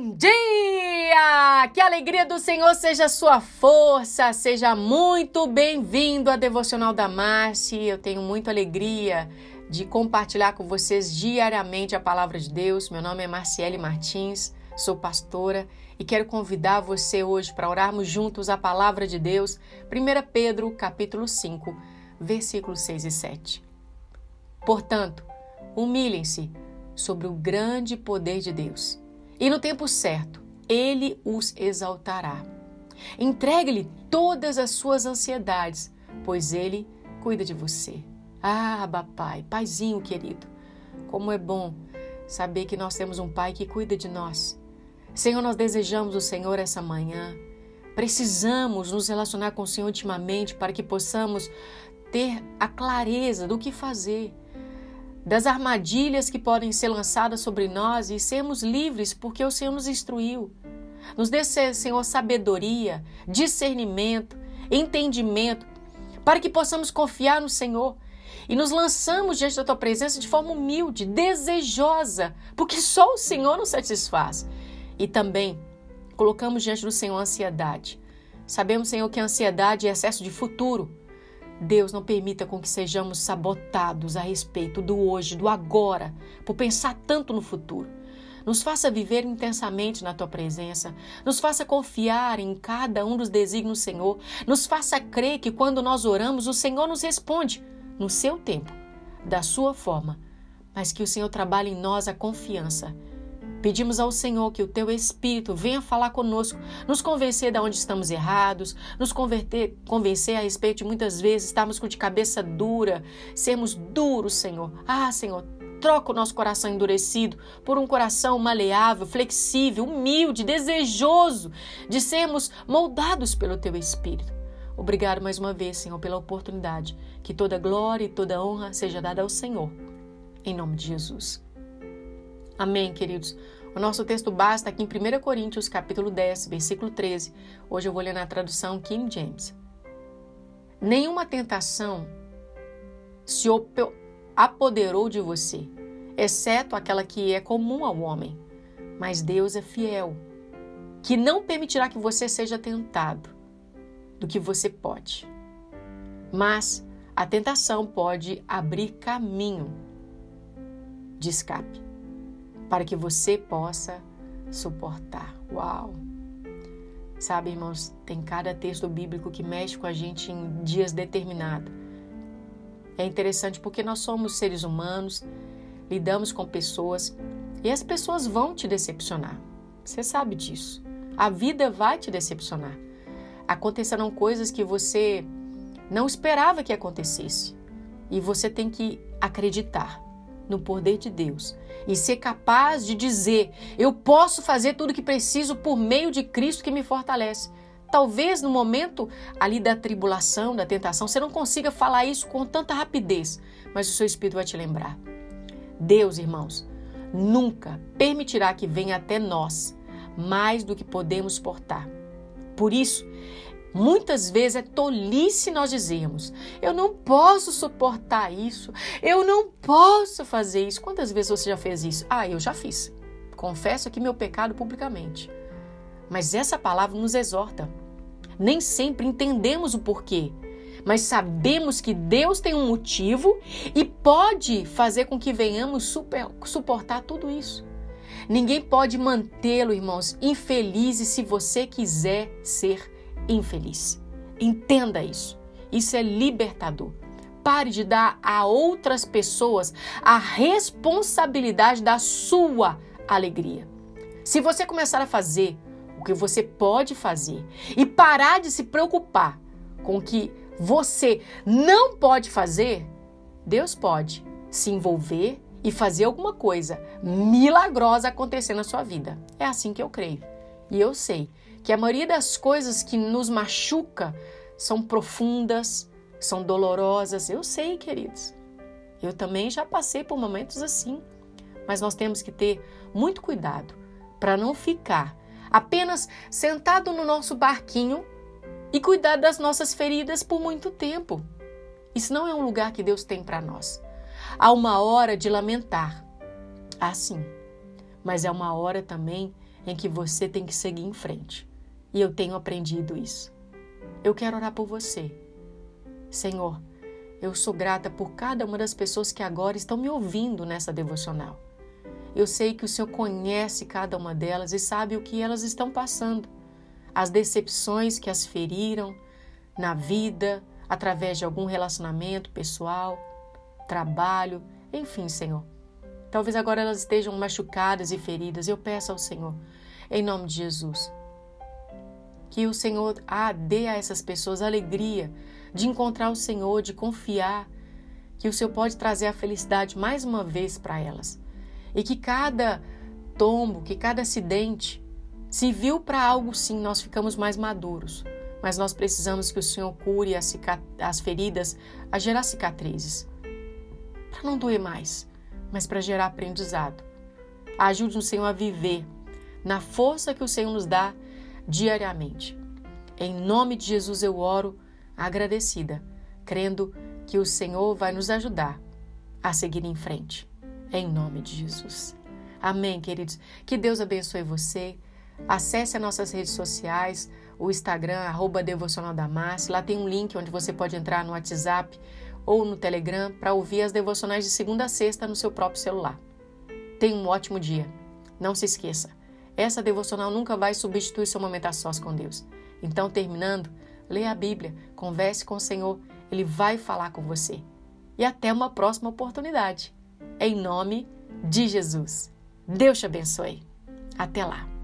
Bom dia! Que a alegria do Senhor seja sua força, seja muito bem-vindo à Devocional da Marci. Eu tenho muita alegria de compartilhar com vocês diariamente a palavra de Deus. Meu nome é Marciele Martins, sou pastora e quero convidar você hoje para orarmos juntos a palavra de Deus. 1 Pedro, capítulo 5, versículos 6 e 7. Portanto, humilhem-se sobre o grande poder de Deus e no tempo certo, ele os exaltará. Entregue-lhe todas as suas ansiedades, pois ele cuida de você. Ah, Pai, Paizinho querido, como é bom saber que nós temos um Pai que cuida de nós. Senhor, nós desejamos o Senhor essa manhã. Precisamos nos relacionar com o Senhor ultimamente para que possamos ter a clareza do que fazer das armadilhas que podem ser lançadas sobre nós e sermos livres porque o Senhor nos instruiu. Nos dê, Senhor, sabedoria, discernimento, entendimento, para que possamos confiar no Senhor e nos lançamos diante da tua presença de forma humilde, desejosa, porque só o Senhor nos satisfaz. E também colocamos diante do Senhor ansiedade. Sabemos, Senhor, que a ansiedade é excesso de futuro Deus não permita com que sejamos sabotados a respeito do hoje, do agora, por pensar tanto no futuro. Nos faça viver intensamente na tua presença, nos faça confiar em cada um dos desígnios do Senhor, nos faça crer que quando nós oramos, o Senhor nos responde no seu tempo, da sua forma, mas que o Senhor trabalhe em nós a confiança Pedimos ao Senhor que o teu Espírito venha falar conosco, nos convencer de onde estamos errados, nos converter, convencer a respeito de muitas vezes estarmos com de cabeça dura, sermos duros, Senhor. Ah, Senhor, troca o nosso coração endurecido por um coração maleável, flexível, humilde, desejoso de sermos moldados pelo teu Espírito. Obrigado mais uma vez, Senhor, pela oportunidade. Que toda glória e toda honra seja dada ao Senhor. Em nome de Jesus. Amém, queridos. O nosso texto basta aqui em 1 Coríntios, capítulo 10, versículo 13. Hoje eu vou ler na tradução King James. Nenhuma tentação se apoderou de você, exceto aquela que é comum ao homem. Mas Deus é fiel, que não permitirá que você seja tentado do que você pode. Mas a tentação pode abrir caminho de escape para que você possa suportar. Uau! Sabe, irmãos, tem cada texto bíblico que mexe com a gente em dias determinados. É interessante porque nós somos seres humanos, lidamos com pessoas e as pessoas vão te decepcionar. Você sabe disso. A vida vai te decepcionar. Acontecerão coisas que você não esperava que acontecesse. E você tem que acreditar no poder de Deus e ser capaz de dizer: eu posso fazer tudo o que preciso por meio de Cristo que me fortalece. Talvez no momento ali da tribulação, da tentação, você não consiga falar isso com tanta rapidez, mas o seu espírito vai te lembrar. Deus, irmãos, nunca permitirá que venha até nós mais do que podemos portar. Por isso, Muitas vezes é tolice nós dizermos: eu não posso suportar isso, eu não posso fazer isso. Quantas vezes você já fez isso? Ah, eu já fiz. Confesso aqui meu pecado publicamente. Mas essa palavra nos exorta. Nem sempre entendemos o porquê, mas sabemos que Deus tem um motivo e pode fazer com que venhamos super, suportar tudo isso. Ninguém pode mantê-lo, irmãos, infelizes se você quiser ser infeliz. Entenda isso. Isso é libertador. Pare de dar a outras pessoas a responsabilidade da sua alegria. Se você começar a fazer o que você pode fazer e parar de se preocupar com o que você não pode fazer, Deus pode se envolver e fazer alguma coisa milagrosa acontecer na sua vida. É assim que eu creio. E eu sei que a maioria das coisas que nos machuca são profundas, são dolorosas. Eu sei, queridos. Eu também já passei por momentos assim. Mas nós temos que ter muito cuidado para não ficar apenas sentado no nosso barquinho e cuidar das nossas feridas por muito tempo. Isso não é um lugar que Deus tem para nós. Há uma hora de lamentar. Ah, sim. Mas é uma hora também em que você tem que seguir em frente. E eu tenho aprendido isso. Eu quero orar por você. Senhor, eu sou grata por cada uma das pessoas que agora estão me ouvindo nessa devocional. Eu sei que o Senhor conhece cada uma delas e sabe o que elas estão passando, as decepções que as feriram na vida, através de algum relacionamento pessoal, trabalho, enfim, Senhor. Talvez agora elas estejam machucadas e feridas. Eu peço ao Senhor, em nome de Jesus, que o Senhor ah, dê a essas pessoas alegria de encontrar o Senhor, de confiar que o Senhor pode trazer a felicidade mais uma vez para elas. E que cada tombo, que cada acidente se viu para algo sim, nós ficamos mais maduros. Mas nós precisamos que o Senhor cure as, as feridas, a gerar cicatrizes. Para não doer mais, mas para gerar aprendizado. Ajude o Senhor a viver na força que o Senhor nos dá diariamente. Em nome de Jesus eu oro agradecida, crendo que o Senhor vai nos ajudar a seguir em frente. Em nome de Jesus. Amém, queridos. Que Deus abençoe você. Acesse as nossas redes sociais, o Instagram, arroba Devocional da Márcia. Lá tem um link onde você pode entrar no WhatsApp ou no Telegram para ouvir as devocionais de segunda a sexta no seu próprio celular. Tenha um ótimo dia. Não se esqueça, essa devocional nunca vai substituir seu momento a sós com Deus. Então, terminando, leia a Bíblia, converse com o Senhor, Ele vai falar com você. E até uma próxima oportunidade. Em nome de Jesus. Deus te abençoe. Até lá.